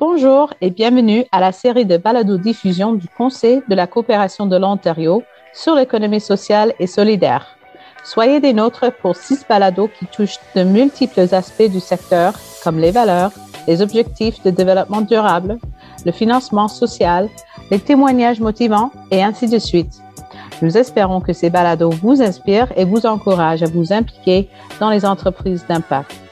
Bonjour et bienvenue à la série de balado-diffusion du Conseil de la coopération de l'Ontario sur l'économie sociale et solidaire. Soyez des nôtres pour six balados qui touchent de multiples aspects du secteur, comme les valeurs, les objectifs de développement durable, le financement social, les témoignages motivants et ainsi de suite. Nous espérons que ces balados vous inspirent et vous encouragent à vous impliquer dans les entreprises d'impact.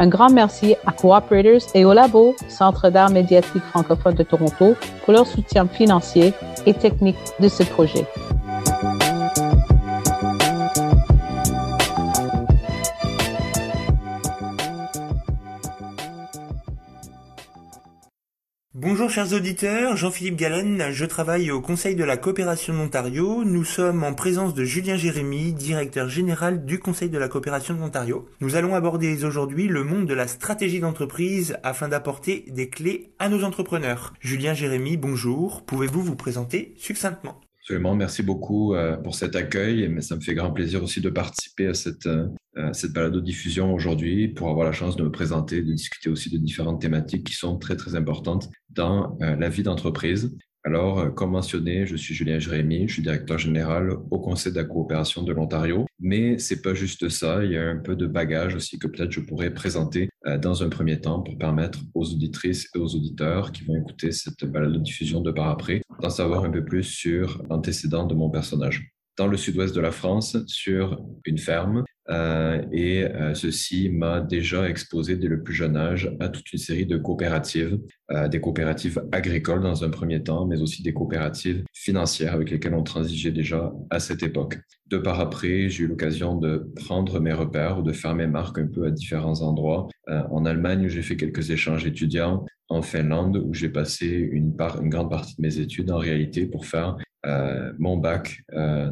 Un grand merci à Cooperators et au Labo, Centre d'art médiatique francophone de Toronto, pour leur soutien financier et technique de ce projet. Bonjour chers auditeurs, Jean-Philippe Galen, je travaille au Conseil de la coopération de l'Ontario. Nous sommes en présence de Julien Jérémy, directeur général du Conseil de la coopération de l'Ontario. Nous allons aborder aujourd'hui le monde de la stratégie d'entreprise afin d'apporter des clés à nos entrepreneurs. Julien Jérémy, bonjour, pouvez-vous vous présenter succinctement? Absolument, merci beaucoup euh, pour cet accueil, mais ça me fait grand plaisir aussi de participer à cette, euh, cette balado-diffusion aujourd'hui pour avoir la chance de me présenter, de discuter aussi de différentes thématiques qui sont très très importantes dans euh, la vie d'entreprise. Alors, euh, comme mentionné, je suis Julien Jérémy, je suis directeur général au Conseil de la coopération de l'Ontario. Mais c'est pas juste ça, il y a un peu de bagage aussi que peut-être je pourrais présenter euh, dans un premier temps pour permettre aux auditrices et aux auditeurs qui vont écouter cette balade de diffusion de par après d'en savoir un peu plus sur l'antécédent de mon personnage dans le sud-ouest de la France sur une ferme euh, et euh, ceci m'a déjà exposé dès le plus jeune âge à toute une série de coopératives, euh, des coopératives agricoles dans un premier temps, mais aussi des coopératives financières avec lesquelles on transigeait déjà à cette époque. De par après, j'ai eu l'occasion de prendre mes repères ou de faire mes marques un peu à différents endroits. en Allemagne, où j'ai fait quelques échanges étudiants, en Finlande, où j'ai passé une, grande partie de mes études en réalité pour faire mon bac,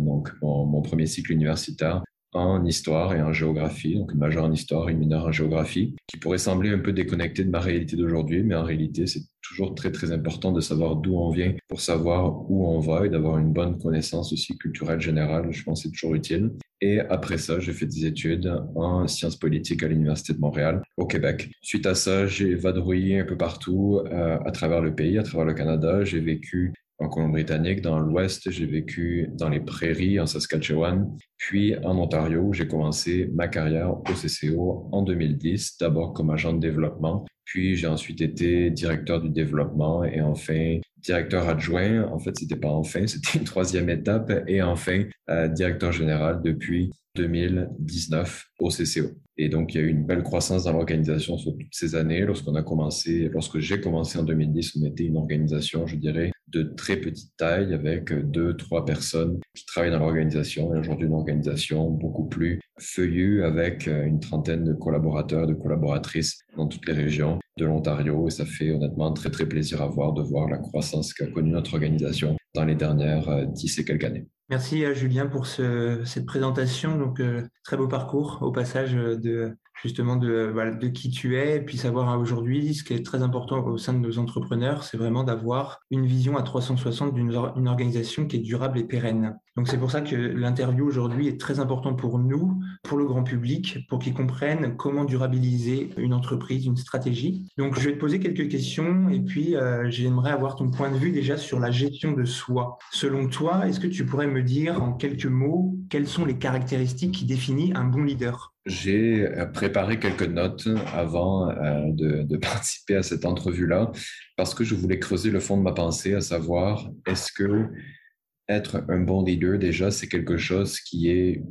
donc mon, premier cycle universitaire en histoire et en géographie, donc une majeure en histoire et une mineure en géographie, qui pourrait sembler un peu déconnecté de ma réalité d'aujourd'hui, mais en réalité, c'est toujours très très important de savoir d'où on vient pour savoir où on va et d'avoir une bonne connaissance aussi culturelle générale. Je pense c'est toujours utile. Et après ça, j'ai fait des études en sciences politiques à l'Université de Montréal, au Québec. Suite à ça, j'ai vadrouillé un peu partout euh, à travers le pays, à travers le Canada. J'ai vécu en Colombie-Britannique, dans l'Ouest, j'ai vécu dans les prairies en Saskatchewan, puis en Ontario, j'ai commencé ma carrière au CCO en 2010, d'abord comme agent de développement, puis j'ai ensuite été directeur du développement et enfin directeur adjoint. En fait, c'était pas enfin, c'était une troisième étape et enfin euh, directeur général depuis 2019 au CCO. Et donc, il y a eu une belle croissance dans l'organisation sur toutes ces années. Lorsqu'on a commencé, lorsque j'ai commencé en 2010, on était une organisation, je dirais, de très petite taille avec deux, trois personnes qui travaillent dans l'organisation et aujourd'hui une organisation beaucoup plus feuillue avec une trentaine de collaborateurs, de collaboratrices dans toutes les régions de l'Ontario et ça fait honnêtement très très plaisir à voir de voir la croissance qu'a connue notre organisation dans les dernières dix et quelques années. Merci à Julien pour ce, cette présentation. Donc, euh, très beau parcours au passage de justement de, qui tu es, puis savoir aujourd'hui, ce qui est très important au sein de nos entrepreneurs, c'est vraiment d'avoir une vision à 360 d'une une organisation qui est durable et pérenne. Donc c'est pour ça que l'interview aujourd'hui est très importante pour nous, pour le grand public, pour qu'ils comprennent comment durabiliser une entreprise, une stratégie. Donc je vais te poser quelques questions et puis euh, j'aimerais avoir ton point de vue déjà sur la gestion de soi. Selon toi, est-ce que tu pourrais me dire en quelques mots quelles sont les caractéristiques qui définissent un bon leader? J'ai euh, préparé quelques notes avant euh, de, participer à cette entrevue-là parce que je voulais creuser le fond de ma pensée, à savoir est-ce que être un bon leader déjà c'est quelque chose qui est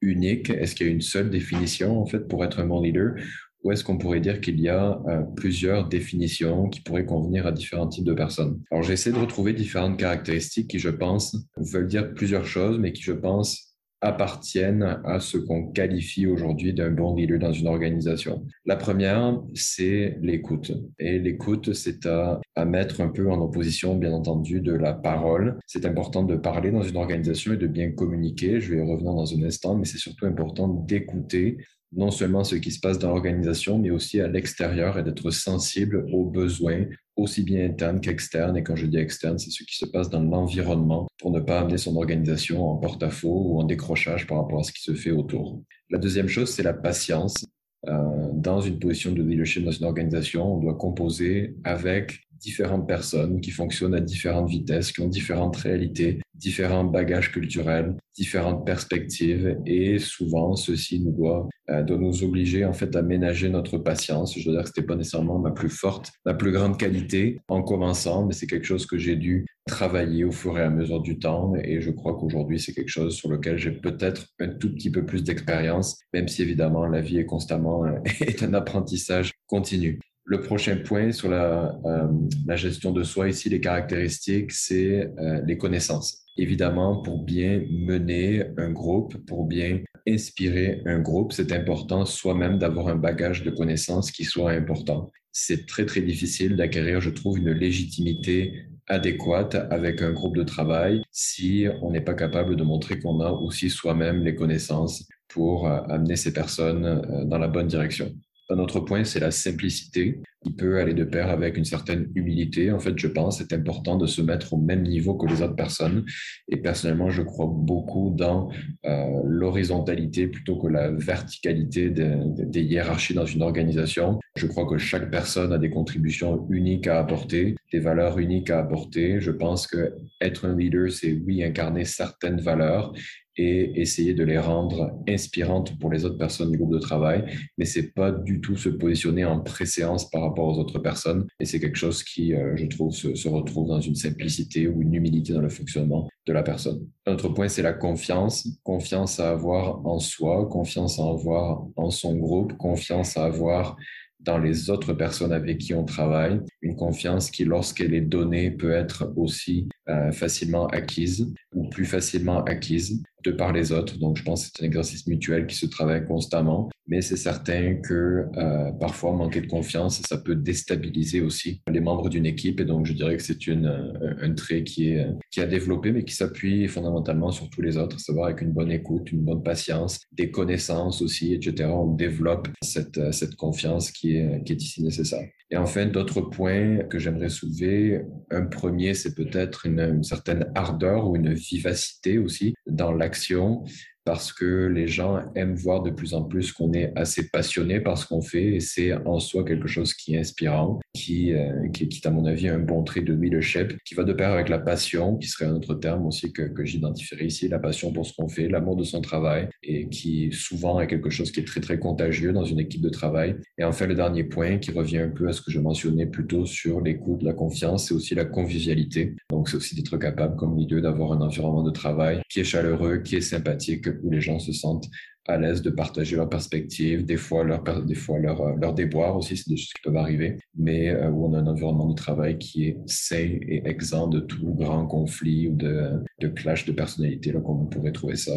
unique? Est-ce qu'il y a une seule définition en fait pour être un bon leader? Ou est-ce qu'on pourrait dire qu'il y a euh, plusieurs définitions qui pourraient convenir à différents types de personnes? Alors j'ai essayé de retrouver différentes caractéristiques qui je pense veulent dire plusieurs choses mais qui je pense appartiennent à ce qu'on qualifie aujourd'hui d'un bon leader dans une organisation. La première, c'est l'écoute. Et l'écoute, c'est à, à, mettre un peu en opposition, bien entendu, de la parole. C'est important de parler dans une organisation et de bien communiquer. Je vais y revenir dans un instant, mais c'est surtout important d'écouter non seulement ce qui se passe dans l'organisation, mais aussi à l'extérieur et d'être sensible aux besoins, aussi bien internes qu'externes. Et quand je dis externe, c'est ce qui se passe dans l'environnement pour ne pas amener son organisation en porte-à-faux ou en décrochage par rapport à ce qui se fait autour. La deuxième chose, c'est la patience. euh, dans une position de leadership dans une organisation, on doit composer avec différentes personnes qui fonctionnent à différentes vitesses, qui ont différentes réalités, différents bagages culturels, différentes perspectives et souvent ceci nous doit, euh, nous obliger en fait à ménager notre patience. Je dois dire que c'était pas nécessairement ma plus forte, ma plus grande qualité en commençant, mais c'est quelque chose que j'ai dû travailler au fur et à mesure du temps et je crois qu'aujourd'hui c'est quelque chose sur lequel j'ai peut-être un tout petit peu plus d'expérience, même si évidemment la vie est constamment est un apprentissage continu. Le prochain point sur la, euh, la, gestion de soi, ici, les caractéristiques, c'est euh, les connaissances. Évidemment, pour bien mener un groupe, pour bien inspirer un groupe, c'est important soi-même d'avoir un bagage de connaissances qui soit important. C'est très, très difficile d'acquérir, je trouve, une légitimité adéquate avec un groupe de travail si on n'est pas capable de montrer qu'on a aussi soi-même les connaissances pour euh, amener ces personnes dans la bonne direction. Un autre point, c'est la simplicité qui peut aller de pair avec une certaine humilité. En fait, je pense c'est important de se mettre au même niveau que les autres personnes. Et personnellement, je crois beaucoup dans euh, l'horizontalité plutôt que la verticalité des hiérarchies dans une organisation. Je crois que chaque personne a des contributions uniques à apporter, des valeurs uniques à apporter. Je pense que être un leader, c'est oui incarner certaines valeurs et essayer de les rendre inspirantes pour les autres personnes du groupe de travail, mais c'est pas du tout se positionner en préséance par rapport aux autres personnes. Et c'est quelque chose qui, euh, je trouve, se, se, retrouve dans une simplicité ou une humilité dans le fonctionnement de la personne. Un autre point, c'est la confiance. Confiance à avoir en soi, confiance à avoir en son groupe, confiance à avoir dans les autres personnes avec qui on travaille, une confiance qui, lorsqu'elle est donnée, peut être aussi euh, facilement acquise ou plus facilement acquise de par les autres. Donc, je pense que c'est un exercice mutuel qui se travaille constamment, mais c'est certain que euh, parfois manquer de confiance, ça peut déstabiliser aussi les membres d'une équipe. Et donc, je dirais que c'est une euh, un trait qui est qui a développé, mais qui s'appuie fondamentalement sur tous les autres, savoir avec une bonne écoute, une bonne patience, des connaissances aussi, etc. On développe cette cette confiance qui est qui est ici nécessaire. Et enfin, d'autres points que j'aimerais soulever. Un premier, c'est peut-être une, une, certaine ardeur ou une vivacité aussi dans l'action parce que les gens aiment voir de plus en plus qu'on est assez passionné par ce qu'on fait et c'est en soi quelque chose qui est inspirant, qui, euh, qui, qui, à mon avis, un bon trait de leadership, qui va de pair avec la passion, qui serait un autre terme aussi que, que j'identifierais ici, la passion pour ce qu'on fait, l'amour de son travail et qui souvent est quelque chose qui est très, très contagieux dans une équipe de travail. Et enfin, le dernier point qui revient un peu à ce que je mentionnais plus tôt sur l'écoute, la confiance, c'est aussi la convivialité. Donc, c'est aussi d'être capable, comme leader, d'avoir un environnement de travail qui est chaleureux, qui est sympathique, où les gens se sentent à l'aise de partager leurs perspectives, des fois leur, des fois leur, euh, leur déboire aussi, c'est des choses qui peuvent arriver, mais euh, où on a un environnement de travail qui est sain et exempt de tout grand conflit ou de, de clash de personnalité, là, comme on pourrait trouver ça,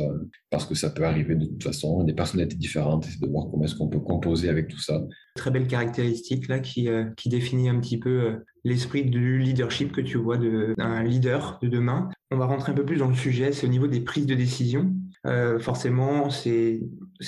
parce que ça peut arriver de toute façon, des personnalités différentes, et de voir comment est-ce qu'on peut composer avec tout ça. Très belle caractéristique là qui, euh, qui définit un petit peu l'esprit du leadership que tu vois d'un leader de demain. On va rentrer un peu plus dans le sujet, c'est au niveau des prises de décision. Euh, forcément, c'est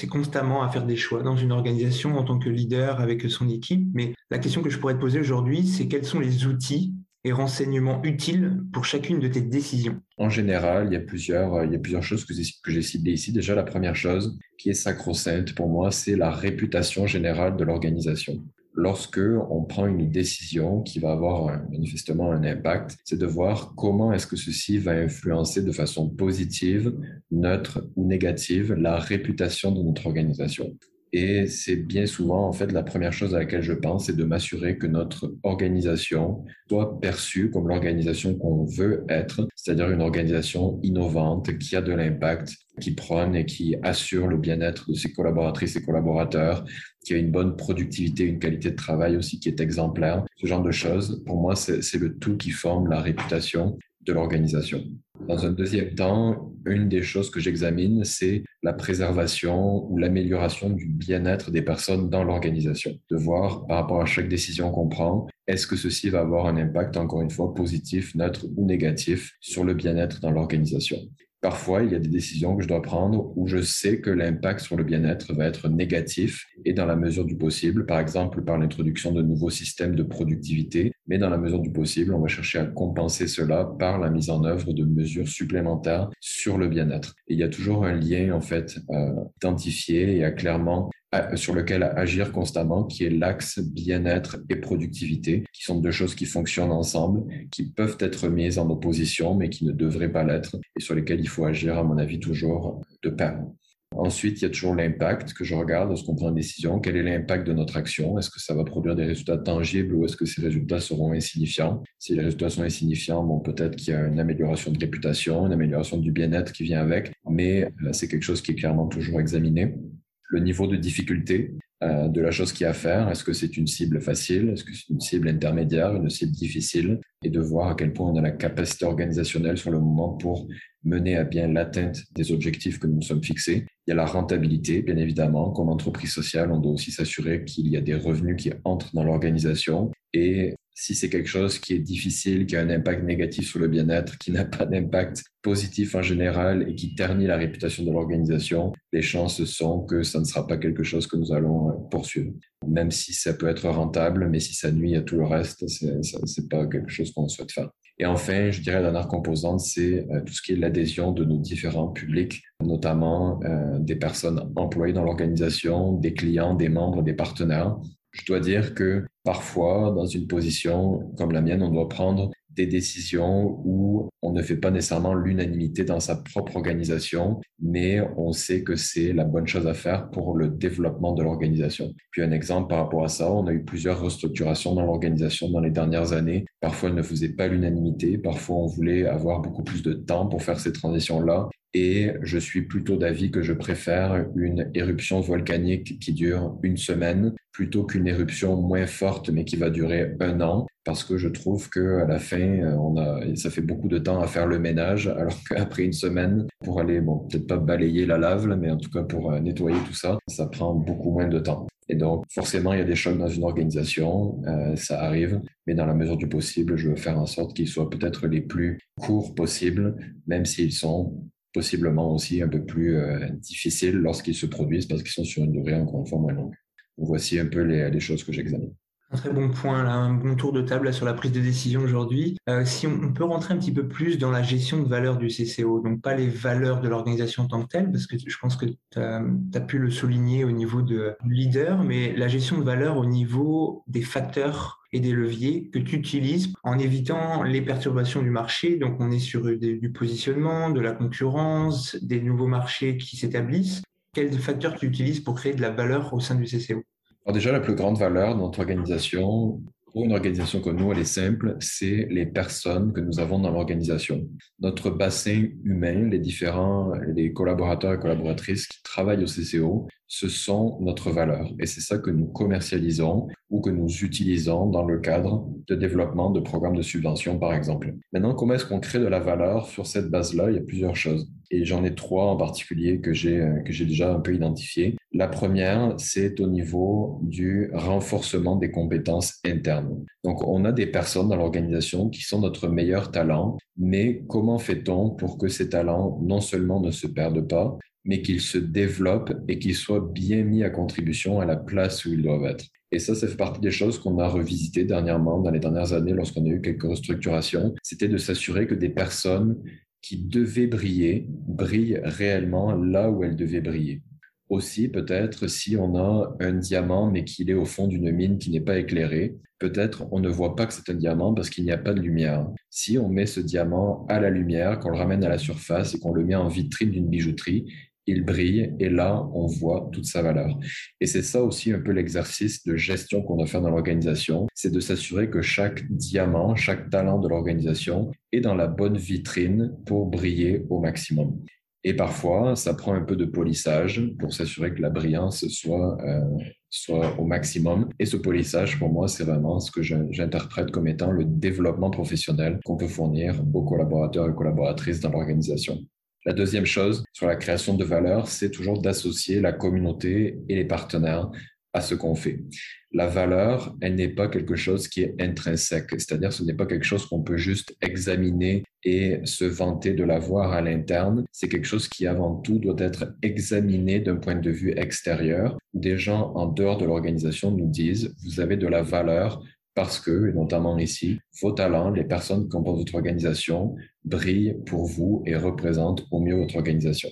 constamment à faire des choix dans une organisation en tant que leader avec son équipe. Mais la question que je pourrais te poser aujourd'hui, c'est quels sont les outils et renseignements utiles pour chacune de tes décisions En général, il y a plusieurs, il y a plusieurs choses que j'ai ciblées ici. Déjà, la première chose qui est sacro-sainte pour moi, c'est la réputation générale de l'organisation lorsque on prend une décision qui va avoir manifestement un impact, c'est de voir comment est-ce que ceci va influencer de façon positive, neutre ou négative la réputation de notre organisation. Et c'est bien souvent, en fait, la première chose à laquelle je pense, c'est de m'assurer que notre organisation soit perçue comme l'organisation qu'on veut être, c'est-à-dire une organisation innovante qui a de l'impact, qui prône et qui assure le bien-être de ses collaboratrices et collaborateurs, qui a une bonne productivité, une qualité de travail aussi qui est exemplaire. Ce genre de choses, pour moi, c'est le tout qui forme la réputation de l'organisation. Dans un deuxième temps, une des choses que j'examine, c'est la préservation ou l'amélioration du bien-être des personnes dans l'organisation. De voir par rapport à chaque décision qu'on prend, est-ce que ceci va avoir un impact, encore une fois, positif, neutre ou négatif sur le bien-être dans l'organisation. Parfois, il y a des décisions que je dois prendre où je sais que l'impact sur le bien-être va être négatif et dans la mesure du possible, par exemple par l'introduction de nouveaux systèmes de productivité, mais dans la mesure du possible, on va chercher à compenser cela par la mise en œuvre de mesures supplémentaires sur le bien-être. Il y a toujours un lien en fait euh, identifié et à clairement sur lequel agir constamment, qui est l'axe bien-être et productivité, qui sont deux choses qui fonctionnent ensemble, qui peuvent être mises en opposition, mais qui ne devraient pas l'être, et sur lesquelles il faut agir, à mon avis, toujours de pair. Ensuite, il y a toujours l'impact que je regarde lorsqu'on prend une décision? Quel est l'impact de notre action? Est-ce que ça va produire des résultats tangibles ou est-ce que ces résultats seront insignifiants? Si les résultats sont insignifiants, bon, peut-être qu'il y a une amélioration de réputation, une amélioration du bien-être qui vient avec, mais euh, c'est quelque chose qui est clairement toujours examiné le niveau de difficulté euh, de la chose qui a à faire. Est-ce que c'est une cible facile? Est-ce que c'est une cible intermédiaire, une cible difficile? Et de voir à quel point on a la capacité organisationnelle sur le moment pour mener à bien l'atteinte des objectifs que nous nous sommes fixés. Il y a la rentabilité, bien évidemment. Comme entreprise sociale, on doit aussi s'assurer qu'il y a des revenus qui entrent dans l'organisation et si c'est quelque chose qui est difficile, qui a un impact négatif sur le bien-être, qui n'a pas d'impact positif en général et qui ternit la réputation de l'organisation, les chances sont que ça ne sera pas quelque chose que nous allons euh, poursuivre. Même si ça peut être rentable, mais si ça nuit à tout le reste, c'est pas quelque chose qu'on souhaite faire. Et enfin, je dirais la dernière composante, c'est euh, tout ce qui est l'adhésion de nos différents publics, notamment euh, des personnes employées dans l'organisation, des clients, des membres, des partenaires. Je dois dire que parfois, dans une position comme la mienne, on doit prendre des décisions où on ne fait pas nécessairement l'unanimité dans sa propre organisation, mais on sait que c'est la bonne chose à faire pour le développement de l'organisation. Puis un exemple par rapport à ça, on a eu plusieurs restructurations dans l'organisation dans les dernières années. Parfois, elle ne faisait pas l'unanimité, parfois on voulait avoir beaucoup plus de temps pour faire ces transitions-là. Et je suis plutôt d'avis que je préfère une éruption volcanique qui dure une semaine plutôt qu'une éruption moins forte mais qui va durer un an. Parce que je trouve que à la fin on a ça fait beaucoup de temps à faire le ménage alors qu'après une semaine pour aller bon peut-être pas balayer la lave mais en tout cas pour euh, nettoyer tout ça ça prend beaucoup moins de temps. Et donc forcément il y a des chocs dans une organisation euh, ça arrive mais dans la mesure du possible je veux faire en sorte qu'ils soient peut-être les plus courts possibles même s'ils sont possiblement aussi un peu plus euh, difficiles lorsqu'ils se produisent parce qu'ils sont sur une durée encore une moins longue. voici un peu les, choses que j'examine. Un très bon point, un bon tour de table sur la prise de décision aujourd'hui. Euh, si on, peut rentrer un petit peu plus dans la gestion de valeur du CCO, donc pas les valeurs de l'organisation en tant que telle, parce que je pense que tu as, as, pu le souligner au niveau de leader, mais la gestion de valeur au niveau des facteurs et des leviers que tu utilises en évitant les perturbations du marché. Donc, on est sur du positionnement, de la concurrence, des nouveaux marchés qui s'établissent. Quels facteurs tu utilises pour créer de la valeur au sein du CCO Alors déjà, la plus grande valeur de notre organisation, pour une organisation comme nous, elle est simple, c'est les personnes que nous avons dans l'organisation. Notre bassin humain, les différents les collaborateurs et collaboratrices qui travaillent au CCO, ce sont notre valeur. Et c'est ça que nous commercialisons ou que nous utilisons dans le cadre de développement de programmes de subvention, par exemple. Maintenant, comment est-ce qu'on crée de la valeur sur cette base-là? Il y a plusieurs choses. Et j'en ai trois en particulier que j'ai, que j'ai déjà un peu identifiées. La première, c'est au niveau du renforcement des compétences internes. Donc, on a des personnes dans l'organisation qui sont notre meilleur talent, mais comment fait-on pour que ces talents non seulement ne se perdent pas, mais qu'ils se développent et qu'ils soient bien mis à contribution à la place où ils doivent être. Et ça, ça fait partie des choses qu'on a revisitées dernièrement, dans les dernières années, lorsqu'on a eu quelques restructurations. C'était de s'assurer que des personnes qui devaient briller brillent réellement là où elles devaient briller. Aussi, peut-être, si on a un diamant, mais qu'il est au fond d'une mine qui n'est pas éclairée, peut-être on ne voit pas que c'est un diamant parce qu'il n'y a pas de lumière. Si on met ce diamant à la lumière, qu'on le ramène à la surface et qu'on le met en vitrine d'une bijouterie, il brille et là, on voit toute sa valeur. Et c'est ça aussi un peu l'exercice de gestion qu'on doit faire dans l'organisation, c'est de s'assurer que chaque diamant, chaque talent de l'organisation est dans la bonne vitrine pour briller au maximum. Et parfois, ça prend un peu de polissage pour s'assurer que la brillance soit, euh, soit au maximum. Et ce polissage, pour moi, c'est vraiment ce que j'interprète comme étant le développement professionnel qu'on peut fournir aux collaborateurs et collaboratrices dans l'organisation. La deuxième chose sur la création de valeur, c'est toujours d'associer la communauté et les partenaires à ce qu'on fait. La valeur, elle n'est pas quelque chose qui est intrinsèque, c'est-à-dire ce n'est pas quelque chose qu'on peut juste examiner et se vanter de l'avoir à l'interne. C'est quelque chose qui avant tout doit être examiné d'un point de vue extérieur. Des gens en dehors de l'organisation nous disent, vous avez de la valeur parce que, et notamment ici, vos talents, les personnes qui composent votre organisation, brillent pour vous et représentent au mieux votre organisation.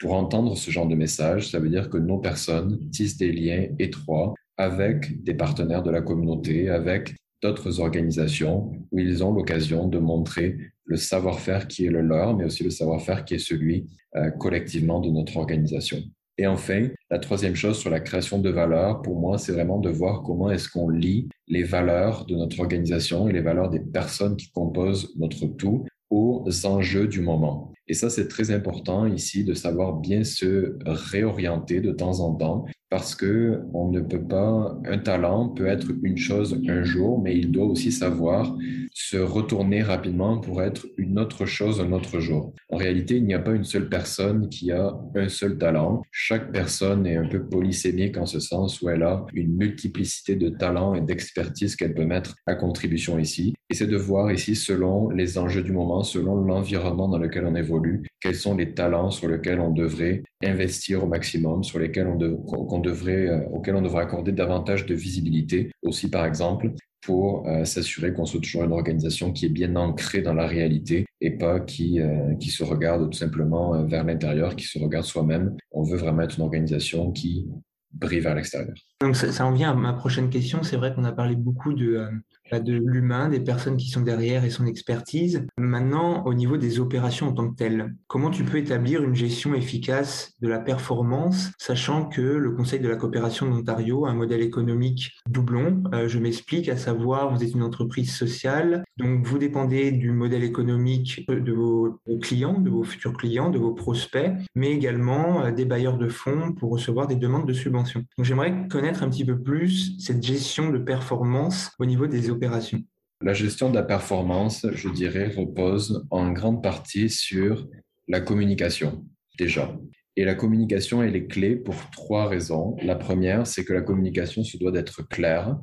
Pour entendre ce genre de message, ça veut dire que nos personnes tissent des liens étroits avec des partenaires de la communauté, avec d'autres organisations où ils ont l'occasion de montrer le savoir-faire qui est le leur, mais aussi le savoir-faire qui est celui euh, collectivement de notre organisation. Et enfin, la troisième chose sur la création de valeur, pour moi, c'est vraiment de voir comment est-ce qu'on lie les valeurs de notre organisation et les valeurs des personnes qui composent notre tout aux enjeux du moment. Et ça, c'est très important ici de savoir bien se réorienter de temps en temps parce que on ne peut pas, un talent peut être une chose un jour, mais il doit aussi savoir se retourner rapidement pour être une autre chose un autre jour. En réalité, il n'y a pas une seule personne qui a un seul talent. Chaque personne est un peu polysémique en ce sens où elle a une multiplicité de talents et d'expertise qu'elle peut mettre à contribution ici. Et c'est de voir ici, selon les enjeux du moment, selon l'environnement dans lequel on évolue, quels sont les talents sur lesquels on devrait investir au maximum, sur lesquels on, devrait, euh, auxquels on devrait accorder davantage de visibilité. Aussi, par exemple, pour euh, s'assurer qu'on soit toujours une organisation qui est bien ancrée dans la réalité et pas qui, euh, qui se regarde tout simplement vers l'intérieur, qui se regarde soi-même. On veut vraiment être une organisation qui brille vers l'extérieur. Donc ça, en vient à ma prochaine question. C'est vrai qu'on a parlé beaucoup de, de l'humain, des personnes qui sont derrière et son expertise. Maintenant, au niveau des opérations en tant que telles, comment tu peux établir une gestion efficace de la performance, sachant que le Conseil de la coopération d'Ontario a un modèle économique doublon? Euh, je m'explique, à savoir, vous êtes une entreprise sociale, donc vous dépendez du modèle économique de vos, clients, de vos futurs clients, de vos prospects, mais également euh, des bailleurs de fonds pour recevoir des demandes de subventions. Donc j'aimerais connaître un petit peu plus cette gestion de performance au niveau des opérations la gestion de la performance, je dirais, repose en grande partie sur la communication, déjà. Et la communication, elle est clé pour trois raisons. La première, c'est que la communication se doit d'être claire.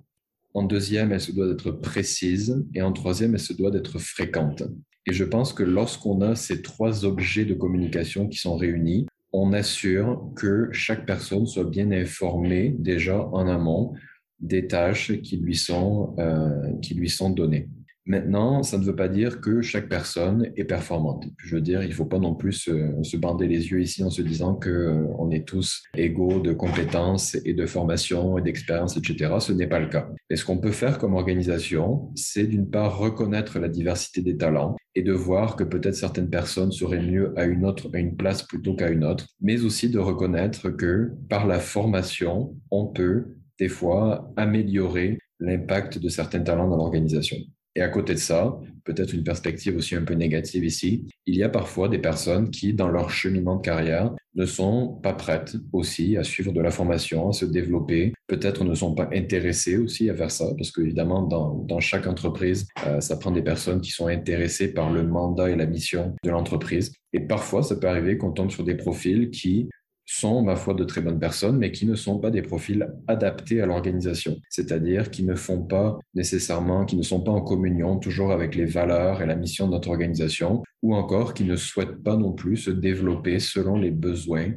En deuxième, elle se doit d'être précise. Et en troisième, elle se doit d'être fréquente. Et je pense que lorsqu'on a ces trois objets de communication qui sont réunis, on assure que chaque personne soit bien informée déjà en amont des tâches qui lui sont, euh, qui lui sont données. Maintenant, ça ne veut pas dire que chaque personne est performante. Je veux dire, il ne faut pas non plus se, bander les yeux ici en se disant qu'on euh, est tous égaux de compétences et de formation et d'expérience, etc. Ce n'est pas le cas. Et ce qu'on peut faire comme organisation, c'est d'une part reconnaître la diversité des talents et de voir que peut-être certaines personnes seraient mieux à une autre, à une place plutôt qu'à une autre, mais aussi de reconnaître que par la formation, on peut des fois améliorer l'impact de certains talents dans l'organisation. Et à côté de ça, peut-être une perspective aussi un peu négative ici, il y a parfois des personnes qui, dans leur cheminement de carrière, ne sont pas prêtes aussi à suivre de la formation, à se développer, peut-être ne sont pas intéressées aussi à faire ça, parce qu'évidemment, dans, dans chaque entreprise, euh, ça prend des personnes qui sont intéressées par le mandat et la mission de l'entreprise. Et parfois, ça peut arriver qu'on tombe sur des profils qui sont, ma foi, de très bonnes personnes, mais qui ne sont pas des profils adaptés à l'organisation. C'est-à-dire qui ne font pas nécessairement, qui ne sont pas en communion toujours avec les valeurs et la mission de notre organisation, ou encore qui ne souhaitent pas non plus se développer selon les besoins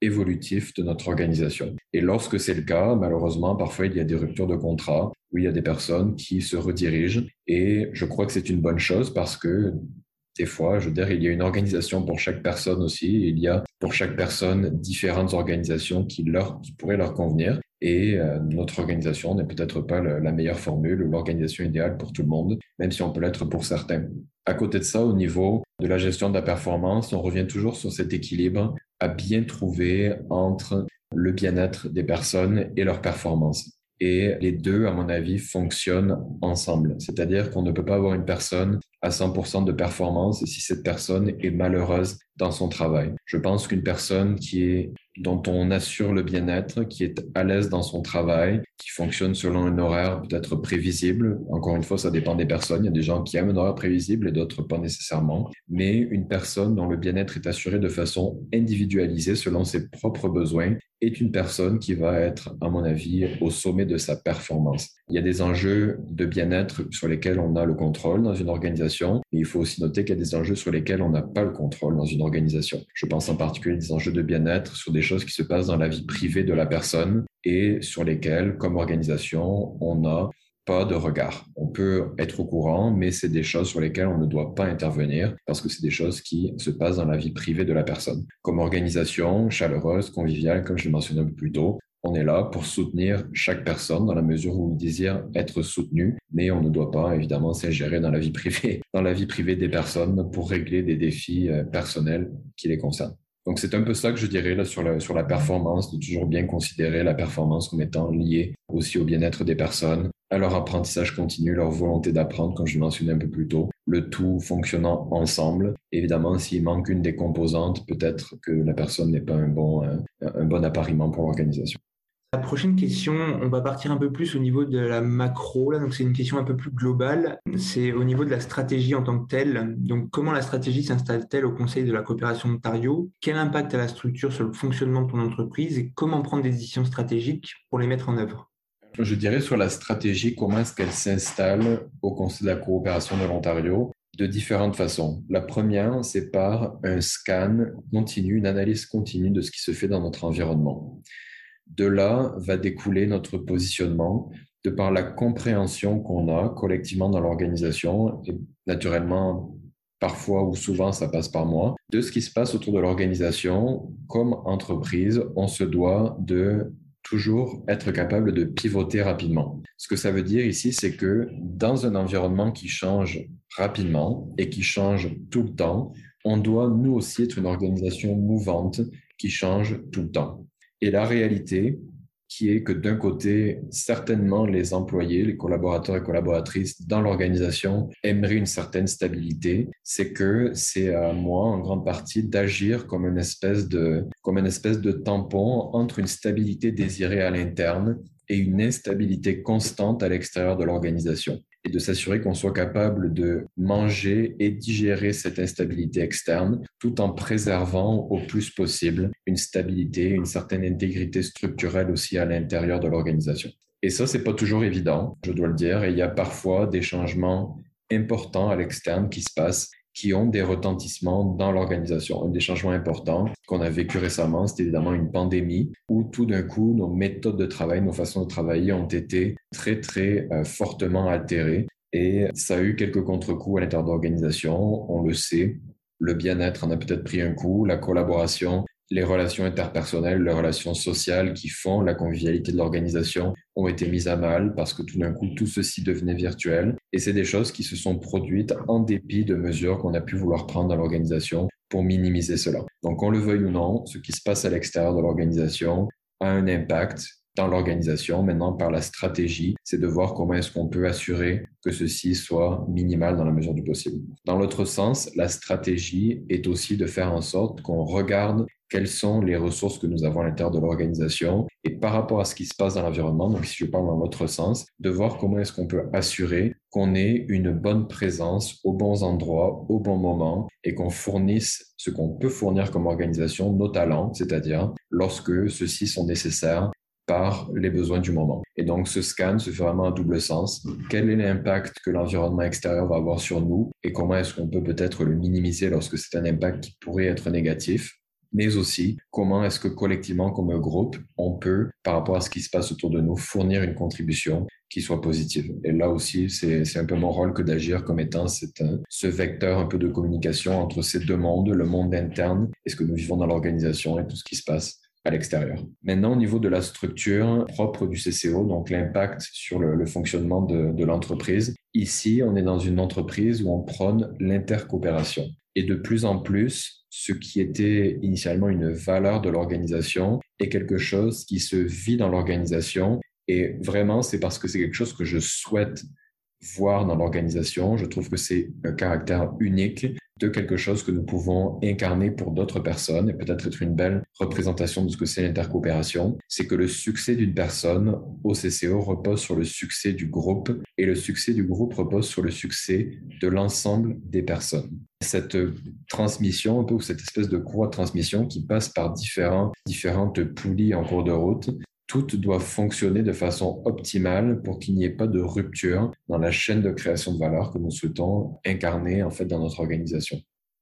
évolutifs de notre organisation. Et lorsque c'est le cas, malheureusement, parfois il y a des ruptures de contrat où il y a des personnes qui se redirigent et je crois que c'est une bonne chose parce que des fois, je veux dire, il y a une organisation pour chaque personne aussi. Il y a pour chaque personne différentes organisations qui, leur, pourraient leur convenir. Et euh, notre organisation n'est peut-être pas la meilleure formule ou l'organisation idéale pour tout le monde, même si on peut l'être pour certains. À côté de ça, au niveau de la gestion de la performance, on revient toujours sur cet équilibre à bien trouver entre le bien-être des personnes et leur performance. Et les deux, à mon avis, fonctionnent ensemble. C'est-à-dire qu'on ne peut pas avoir une personne à 100% de performance si cette personne est malheureuse dans son travail. Je pense qu'une personne qui est dont on assure le bien-être, qui est à l'aise dans son travail, qui fonctionne selon un horaire peut-être prévisible. Encore une fois, ça dépend des personnes. Il y a des gens qui aiment un horaire prévisible et d'autres pas nécessairement. Mais une personne dont le bien-être est assuré de façon individualisée selon ses propres besoins est une personne qui va être, à mon avis, au sommet de sa performance. Il y a des enjeux de bien-être sur lesquels on a le contrôle dans une organisation, il faut aussi noter qu'il y a des enjeux sur lesquels on n'a pas le contrôle dans une organisation. Je pense en particulier des enjeux de bien-être sur des choses qui se passent dans la vie privée de la personne et sur lesquelles, comme organisation, on a pas de regard. On peut être au courant, mais c'est des choses sur lesquelles on ne doit pas intervenir parce que c'est des choses qui se passent dans la vie privée de la personne. Comme organisation chaleureuse, conviviale, comme je le mentionnais plus tôt, on est là pour soutenir chaque personne dans la mesure où il désire être soutenu, mais on ne doit pas évidemment s'ingérer dans la vie privée, dans la vie privée des personnes pour régler des défis euh, personnels qui les concernent. Donc c'est un peu ça que je dirais là sur la, sur la performance, de toujours bien considérer la performance comme étant liée aussi au bien-être des personnes, à leur apprentissage continu, leur volonté d'apprendre, comme je mentionnais un peu plus tôt, le tout fonctionnant ensemble. Évidemment, s'il manque une des composantes, peut-être que la personne n'est pas un bon, un bon appariement pour l'organisation. La prochaine question, on va partir un peu plus au niveau de la macro. Donc c'est une question un peu plus globale. C'est au niveau de la stratégie en tant que telle. Donc, comment la stratégie s'installe-t-elle au Conseil de la coopération d'Ontario? Quel impact a la structure sur le fonctionnement de ton entreprise? Et comment prendre des décisions stratégiques pour les mettre en œuvre? Je dirais sur la stratégie, comment est-ce qu'elle s'installe au Conseil de la coopération de l'Ontario? De différentes façons. La première, c'est par un scan continu, une analyse continue de ce qui se fait dans notre environnement. De là va découler notre positionnement de par la compréhension qu'on a collectivement dans l'organisation et naturellement parfois ou souvent ça passe par moi, de ce qui se passe autour de l'organisation. Comme entreprise, on se doit de toujours être capable de pivoter rapidement. Ce que ça veut dire ici, c'est que dans un environnement qui change rapidement et qui change tout le temps, on doit nous aussi être une organisation mouvante qui change tout le temps. Et la réalité, qui est que d'un côté, certainement les employés, les collaborateurs et collaboratrices dans l'organisation aimeraient une certaine stabilité, c'est que c'est à moi en grande partie d'agir comme une espèce de comme une espèce de tampon entre une stabilité désirée à l'interne et une instabilité constante à l'extérieur de l'organisation et de s'assurer qu'on soit capable de manger et digérer cette instabilité externe tout en préservant au plus possible une stabilité, une certaine intégrité structurelle aussi à l'intérieur de l'organisation. Et ça, c'est pas toujours évident, je dois le dire, et il y a parfois des changements importants à l'externe qui se passent qui ont des retentissements dans l'organisation. Un des changements importants qu'on a vécu récemment, c'était évidemment une pandémie où tout d'un coup, nos méthodes de travail, nos façons de travailler ont été très, très euh, fortement altérées. Et ça a eu quelques contre-coups à l'intérieur de l'organisation. On le sait, le bien-être en a peut-être pris un coup, la collaboration les relations interpersonnelles, les relations sociales qui font la convivialité de l'organisation ont été mises à mal parce que tout d'un coup, tout ceci devenait virtuel. Et c'est des choses qui se sont produites en dépit de mesures qu'on a pu vouloir prendre dans l'organisation pour minimiser cela. Donc, on le veuille ou non, ce qui se passe à l'extérieur de l'organisation a un impact dans l'organisation. Maintenant, par la stratégie, c'est de voir comment est-ce qu'on peut assurer que ceci soit minimal dans la mesure du possible. Dans l'autre sens, la stratégie est aussi de faire en sorte qu'on regarde quelles sont les ressources que nous avons à l'intérieur de l'organisation et par rapport à ce qui se passe dans l'environnement, donc si je parle dans l'autre sens, de voir comment est-ce qu'on peut assurer qu'on ait une bonne présence aux bons endroits, au bon moment et qu'on fournisse ce qu'on peut fournir comme organisation, nos talents, c'est-à-dire lorsque ceux-ci sont nécessaires par les besoins du moment. Et donc, ce scan se fait vraiment à double sens. Quel est l'impact que l'environnement extérieur va avoir sur nous et comment est-ce qu'on peut peut-être le minimiser lorsque c'est un impact qui pourrait être négatif? Mais aussi comment est-ce que collectivement, comme un groupe, on peut, par rapport à ce qui se passe autour de nous, fournir une contribution qui soit positive. Et là aussi, c'est un peu mon rôle que d'agir comme étant ce vecteur un peu de communication entre ces deux mondes, le monde interne et ce que nous vivons dans l'organisation et tout ce qui se passe à l'extérieur. Maintenant, au niveau de la structure propre du CCO, donc l'impact sur le, fonctionnement de l'entreprise, ici, on est dans une entreprise où on prône l'intercoopération. Et de plus en plus, ce qui était initialement une valeur de l'organisation est quelque chose qui se vit dans l'organisation. Et vraiment, c'est parce que c'est quelque chose que je souhaite voir dans l'organisation. Je trouve que c'est un caractère unique de quelque chose que nous pouvons incarner pour d'autres personnes et peut-être être une belle représentation de ce que c'est l'intercoopération. C'est que le succès d'une personne au CCO repose sur le succès du groupe et le succès du groupe repose sur le succès de l'ensemble des personnes. Cette transmission, un peu, cette espèce de courroie de transmission qui passe par différents, différentes poulies en cours de route, toutes doivent fonctionner de façon optimale pour qu'il n'y ait pas de rupture dans la chaîne de création de valeur que nous souhaitons incarner en fait dans notre organisation.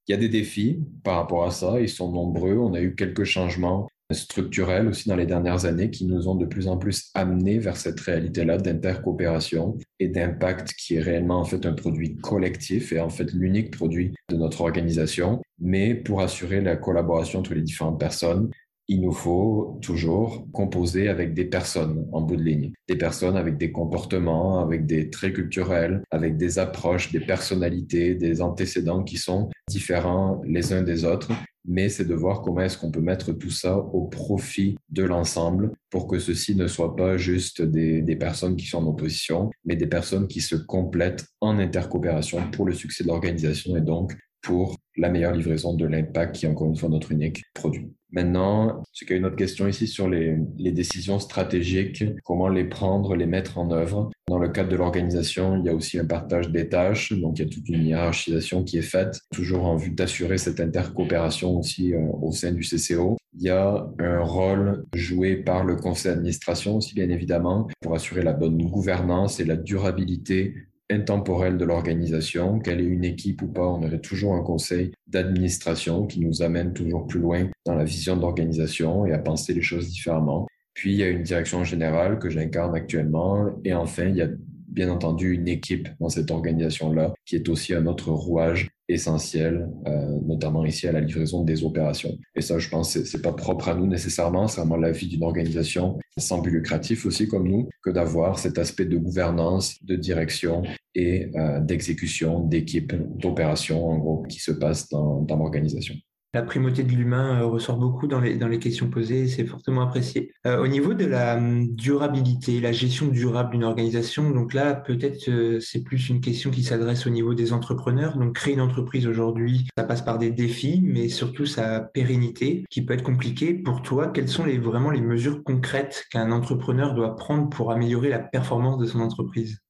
Il y a des défis par rapport à ça, ils sont nombreux. On a eu quelques changements structurels aussi dans les dernières années qui nous ont de plus en plus amenés vers cette réalité-là d'intercoopération et d'impact qui est réellement en fait un produit collectif et en fait l'unique produit de notre organisation. Mais pour assurer la collaboration entre les différentes personnes, il nous faut toujours composer avec des personnes en bout de ligne, des personnes avec des comportements, avec des traits culturels, avec des approches, des personnalités, des antécédents qui sont différents les uns des autres. Mais c'est de voir comment est-ce qu'on peut mettre tout ça au profit de l'ensemble pour que ceci ne soit pas juste des, personnes qui sont en opposition, mais des personnes qui se complètent en intercoopération pour le succès de l'organisation et donc pour la meilleure livraison de l'impact qui est encore une fois notre unique produit. Maintenant, c'est qu'il y a une autre question ici sur les, les, décisions stratégiques, comment les prendre, les mettre en œuvre? Dans le cadre de l'organisation, il y a aussi un partage des tâches, donc il y a toute une hiérarchisation qui est faite, toujours en vue d'assurer cette intercoopération aussi euh, au sein du CCO. Il y a un rôle joué par le conseil d'administration aussi, bien évidemment, pour assurer la bonne gouvernance et la durabilité intemporelle de l'organisation, qu'elle ait une équipe ou pas, on aurait toujours un conseil d'administration qui nous amène toujours plus loin dans la vision d'organisation et à penser les choses différemment. Puis il y a une direction générale que j'incarne actuellement et enfin il y a bien entendu une équipe dans cette organisation-là qui est aussi un autre rouage essentiel, euh, notamment ici à la livraison des opérations. Et ça, je pense, c'est pas propre à nous nécessairement, c'est vraiment la vie d'une organisation sans but lucratif aussi comme nous, que d'avoir cet aspect de gouvernance, de direction et euh, d'exécution d'équipe, d'opération, en gros, qui se passe dans, dans l'organisation la primauté de l'humain euh, ressort beaucoup dans les, dans les questions posées c'est fortement apprécié. Euh, au niveau de la hum, durabilité, la gestion durable d'une organisation, donc là, peut-être euh, c'est plus une question qui s'adresse au niveau des entrepreneurs. Donc, créer une entreprise aujourd'hui, ça passe par des défis, mais surtout sa pérennité qui peut être compliquée. Pour toi, quelles sont vraiment les mesures concrètes qu'un entrepreneur doit prendre pour améliorer la performance de son entreprise?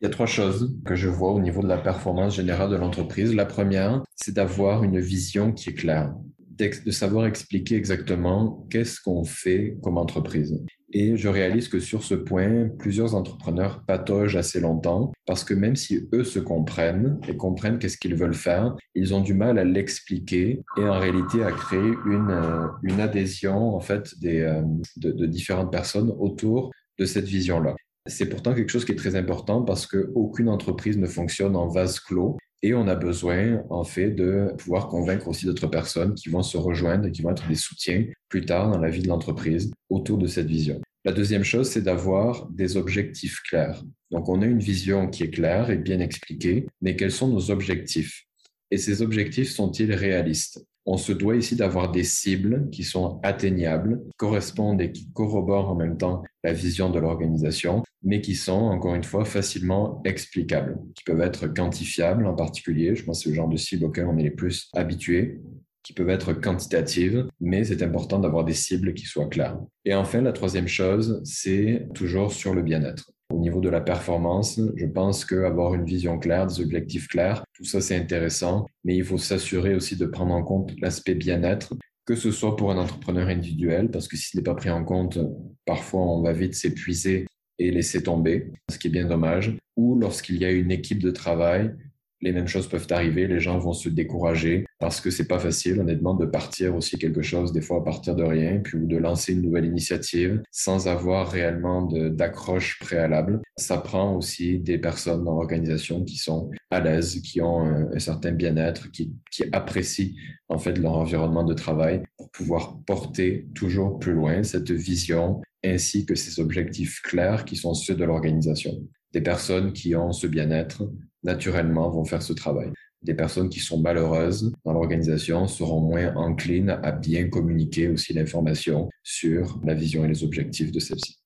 Il y a trois choses que je vois au niveau de la performance générale de l'entreprise. La première, c'est d'avoir une vision qui est claire, de savoir expliquer exactement qu'est-ce qu'on fait comme entreprise. Et je réalise que sur ce point, plusieurs entrepreneurs patogent assez longtemps parce que même si eux se comprennent et comprennent qu'est-ce qu'ils veulent faire, ils ont du mal à l'expliquer et en réalité à créer une, euh, une adhésion en fait des, euh, de, de différentes personnes autour de cette vision-là. C'est pourtant quelque chose qui est très important parce qu'aucune entreprise ne fonctionne en vase clos et on a besoin, en fait, de pouvoir convaincre aussi d'autres personnes qui vont se rejoindre et qui vont être des soutiens plus tard dans la vie de l'entreprise autour de cette vision. La deuxième chose, c'est d'avoir des objectifs clairs. Donc, on a une vision qui est claire et bien expliquée, mais quels sont nos objectifs? Et ces objectifs sont-ils réalistes? On se doit ici d'avoir des cibles qui sont atteignables, correspondent et qui corroborent en même temps la vision de l'organisation, mais qui sont, encore une fois, facilement explicables, qui peuvent être quantifiables en particulier. Je pense que c'est le genre de cible auquel on est les plus habitués qui peuvent être quantitatives, mais c'est important d'avoir des cibles qui soient claires. Et enfin, la troisième chose, c'est toujours sur le bien-être. Au niveau de la performance, je pense qu'avoir une vision claire, des objectifs clairs, tout ça c'est intéressant, mais il faut s'assurer aussi de prendre en compte l'aspect bien-être, que ce soit pour un entrepreneur individuel, parce que si ce n'est pas pris en compte, parfois on va vite s'épuiser et laisser tomber, ce qui est bien dommage, ou lorsqu'il y a une équipe de travail les mêmes choses peuvent arriver, les gens vont se décourager parce que c'est pas facile, honnêtement, de partir aussi quelque chose, des fois à partir de rien, puis ou de lancer une nouvelle initiative sans avoir réellement d'accroche préalable. Ça prend aussi des personnes dans l'organisation qui sont à l'aise, qui ont un, certain bien-être, qui, qui apprécient en fait leur environnement de travail pour pouvoir porter toujours plus loin cette vision ainsi que ces objectifs clairs qui sont ceux de l'organisation. Des personnes qui ont ce bien-être naturellement, vont faire ce travail. Des personnes qui sont malheureuses dans l'organisation seront moins enclines à bien communiquer aussi l'information sur la vision et les objectifs de celle-ci.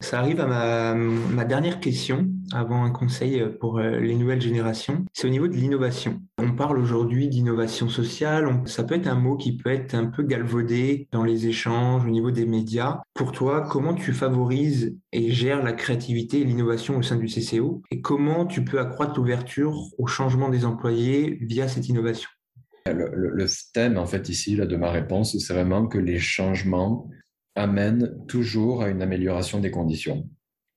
Ça arrive à ma, dernière question avant un conseil pour euh, les nouvelles générations. C'est au niveau de l'innovation. On parle aujourd'hui d'innovation sociale. ça peut être un mot qui peut être un peu galvaudé dans les échanges au niveau des médias. Pour toi, comment tu favorises et gères la créativité et l'innovation au sein du CCO et comment tu peux accroître l'ouverture au changement des employés via cette innovation? Le, le, le, thème, en fait, ici, là, de ma réponse, c'est vraiment que les changements amène toujours à une amélioration des conditions.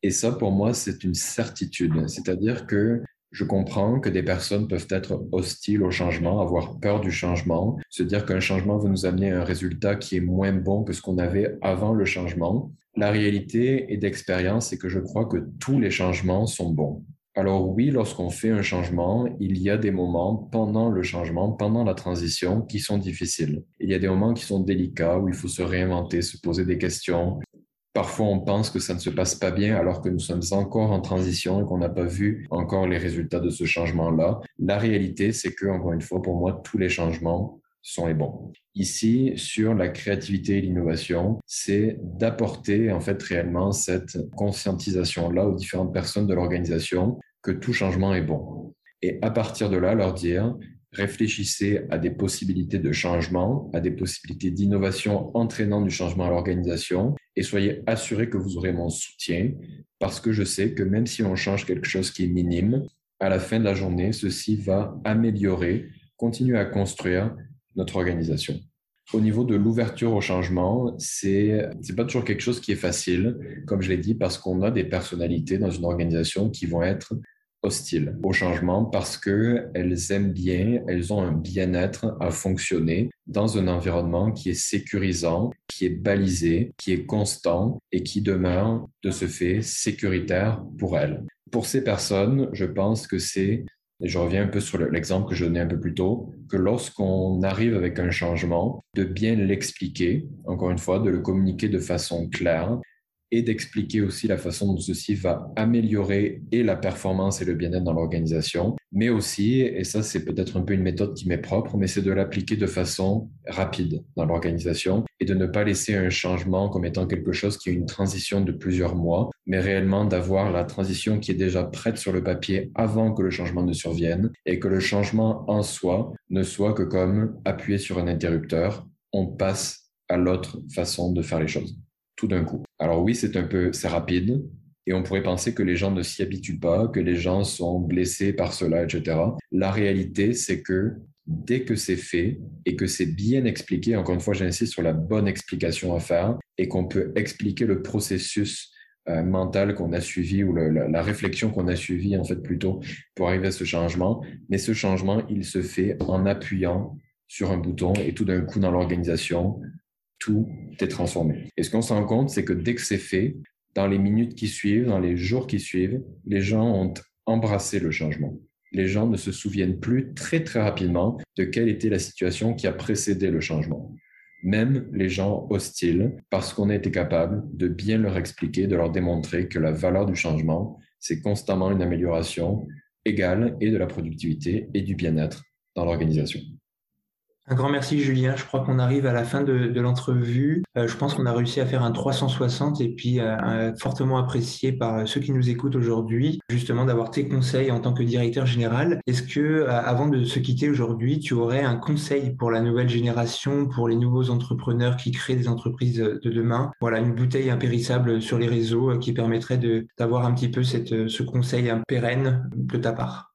Et ça, pour moi, c'est une certitude. C'est-à-dire que Je comprends que des personnes peuvent être hostiles au changement, avoir peur du changement, se dire qu'un changement va nous amener à un résultat qui est moins bon que ce qu'on avait avant le changement. La réalité et d'expérience, c'est que je crois que tous les changements sont bons. Alors oui, lorsqu'on fait un changement, il y a des moments pendant le changement, pendant la transition, qui sont difficiles. Il y a des moments qui sont délicats, où il faut se réinventer, se poser des questions. Parfois, on pense que ça ne se passe pas bien alors que nous sommes encore en transition et qu'on n'a pas vu encore les résultats de ce changement-là. La réalité, c'est que, encore une fois, pour moi, tous les changements sont les bons. Ici, sur la créativité et l'innovation, c'est d'apporter en fait réellement cette conscientisation-là aux différentes personnes de l'organisation que tout changement est bon. Et à partir de là, leur dire, réfléchissez à des possibilités de changement, à des possibilités d'innovation entraînant du changement à l'organisation et soyez assurés que vous aurez mon soutien parce que je sais que même si on change quelque chose qui est minime, à la fin de la journée, ceci va améliorer, continuer à construire notre organisation. Au niveau de l'ouverture au changement, c'est c'est pas toujours quelque chose qui est facile, comme je l'ai dit, parce qu'on a des personnalités dans une organisation qui vont être hostiles au changement parce que elles aiment bien, elles ont un bien-être à fonctionner dans un environnement qui est sécurisant, qui est balisé, qui est constant et qui demeure de ce fait sécuritaire pour elles. Pour ces personnes, je pense que c'est et je reviens un peu sur l'exemple que je donnais un peu plus tôt, que lorsqu'on arrive avec un changement, de bien l'expliquer, encore une fois, de le communiquer de façon claire, et d'expliquer aussi la façon dont ceci va améliorer et la performance et le bien-être dans l'organisation, mais aussi, et ça c'est peut-être un peu une méthode qui m'est propre, mais c'est de l'appliquer de façon rapide dans l'organisation et de ne pas laisser un changement comme étant quelque chose qui est une transition de plusieurs mois, mais réellement d'avoir la transition qui est déjà prête sur le papier avant que le changement ne survienne et que le changement en soi ne soit que comme appuyer sur un interrupteur, on passe à l'autre façon de faire les choses tout d'un coup. Alors oui, c'est un peu, c'est rapide, et on pourrait penser que les gens ne s'y habituent pas, que les gens sont blessés par cela, etc. La réalité, c'est que dès que c'est fait et que c'est bien expliqué, encore une fois, j'insiste sur la bonne explication à faire, et qu'on peut expliquer le processus euh, mental qu'on a suivi ou la, la, réflexion qu'on a suivi en fait plutôt pour arriver à ce changement. Mais ce changement, il se fait en appuyant sur un bouton et tout d'un coup dans l'organisation, tout est transformé. Et ce qu'on se rend compte, c'est que dès que c'est fait, dans les minutes qui suivent, dans les jours qui suivent, les gens ont embrassé le changement. Les gens ne se souviennent plus très très rapidement de quelle était la situation qui a précédé le changement. Même les gens hostiles, parce qu'on a été capable de bien leur expliquer, de leur démontrer que la valeur du changement, c'est constamment une amélioration égale et de la productivité et du bien-être dans l'organisation. Un grand merci Julien. Je crois qu'on arrive à la fin de, l'entrevue. Euh, je pense qu'on a réussi à faire un 360 et puis euh, fortement apprécié par ceux qui nous écoutent aujourd'hui, justement d'avoir tes conseils en tant que directeur général. Est-ce que euh, avant de se quitter aujourd'hui, tu aurais un conseil pour la nouvelle génération, pour les nouveaux entrepreneurs qui créent des entreprises de demain? Voilà, une bouteille impérissable sur les réseaux qui permettrait d'avoir un petit peu ce conseil pérenne de ta part.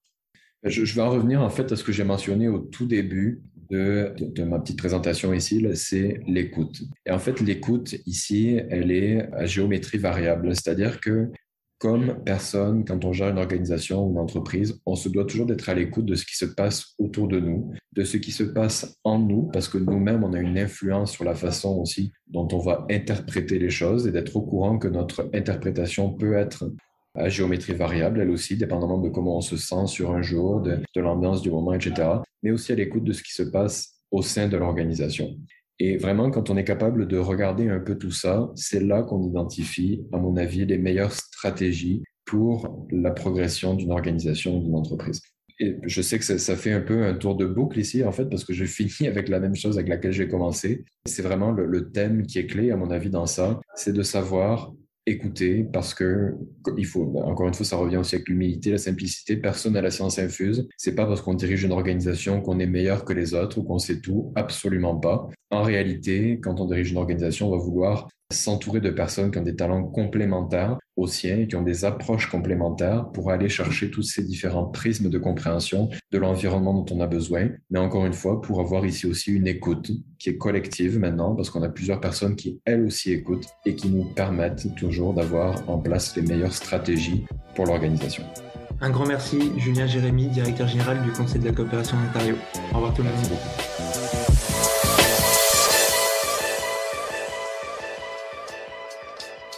Je, vais en revenir en fait à ce que j'ai mentionné au tout début de, ma petite présentation ici, c'est l'écoute. Et en fait, l'écoute ici, elle est à géométrie variable, c'est-à-dire que comme personne, quand on gère une organisation ou une entreprise, on se doit toujours d'être à l'écoute de ce qui se passe autour de nous, de ce qui se passe en nous, parce que nous-mêmes, on a une influence sur la façon aussi dont on va interpréter les choses et d'être au courant que notre interprétation peut être à géométrie variable, elle aussi, dépendamment de comment on se sent sur un jour, de, l'ambiance du moment, etc., mais aussi à l'écoute de ce qui se passe au sein de l'organisation. Et vraiment, quand on est capable de regarder un peu tout ça, c'est là qu'on identifie, à mon avis, les meilleures stratégies pour la progression d'une organisation ou d'une entreprise. Et je sais que ça, fait un peu un tour de boucle ici, en fait, parce que je finis avec la même chose avec laquelle j'ai commencé. C'est vraiment le thème qui est clé, à mon avis, dans ça, c'est de savoir écouter parce que il faut encore une fois ça revient aussi avec l'humilité la simplicité. Personne n'a la science infuse. C'est pas parce qu'on dirige une organisation qu'on est meilleur que les autres ou qu'on sait tout. Absolument pas. En réalité quand on dirige une organisation on va vouloir s'entourer de personnes qui ont des talents complémentaires aux siens et qui ont des approches complémentaires pour aller chercher tous ces différents prismes de compréhension de l'environnement dont on a besoin. Mais encore une fois, pour avoir ici aussi une écoute qui est collective maintenant, parce qu'on a plusieurs personnes qui, elles aussi, écoutent et qui nous permettent toujours d'avoir en place les meilleures stratégies pour l'organisation. Un grand merci, Julien Jérémy, directeur général du Conseil de la coopération d'Ontario. Au revoir tout le monde.